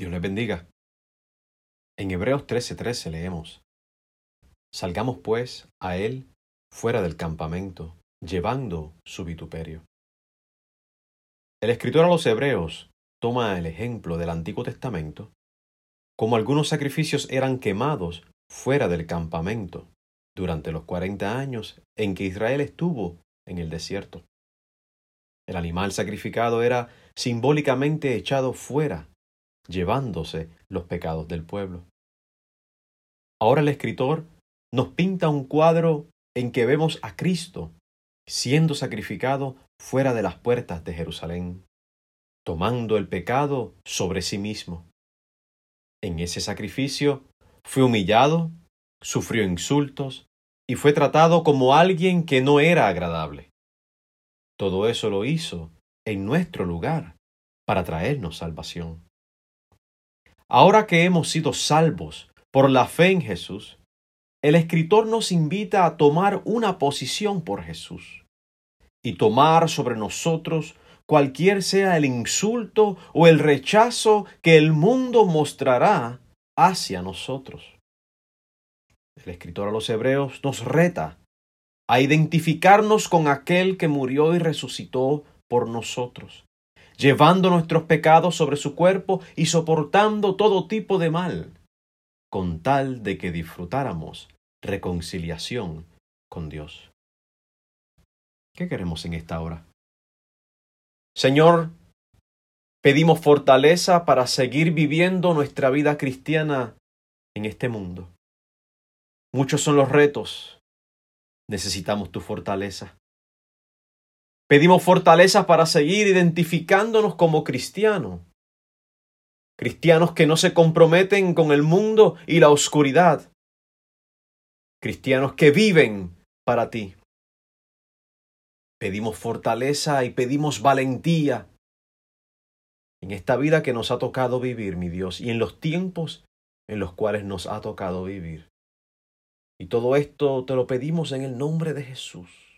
Dios les bendiga. En Hebreos 13:13 leemos, Salgamos pues a él fuera del campamento, llevando su vituperio. El escritor a los Hebreos toma el ejemplo del Antiguo Testamento, como algunos sacrificios eran quemados fuera del campamento durante los cuarenta años en que Israel estuvo en el desierto. El animal sacrificado era simbólicamente echado fuera, llevándose los pecados del pueblo. Ahora el escritor nos pinta un cuadro en que vemos a Cristo siendo sacrificado fuera de las puertas de Jerusalén, tomando el pecado sobre sí mismo. En ese sacrificio fue humillado, sufrió insultos y fue tratado como alguien que no era agradable. Todo eso lo hizo en nuestro lugar para traernos salvación. Ahora que hemos sido salvos por la fe en Jesús, el escritor nos invita a tomar una posición por Jesús y tomar sobre nosotros cualquier sea el insulto o el rechazo que el mundo mostrará hacia nosotros. El escritor a los Hebreos nos reta a identificarnos con aquel que murió y resucitó por nosotros, llevando nuestros pecados sobre su cuerpo y soportando todo tipo de mal, con tal de que disfrutáramos reconciliación con Dios. ¿Qué queremos en esta hora? Señor, pedimos fortaleza para seguir viviendo nuestra vida cristiana en este mundo. Muchos son los retos. Necesitamos tu fortaleza. Pedimos fortaleza para seguir identificándonos como cristianos. Cristianos que no se comprometen con el mundo y la oscuridad. Cristianos que viven para ti. Pedimos fortaleza y pedimos valentía en esta vida que nos ha tocado vivir, mi Dios, y en los tiempos en los cuales nos ha tocado vivir. Y todo esto te lo pedimos en el nombre de Jesús.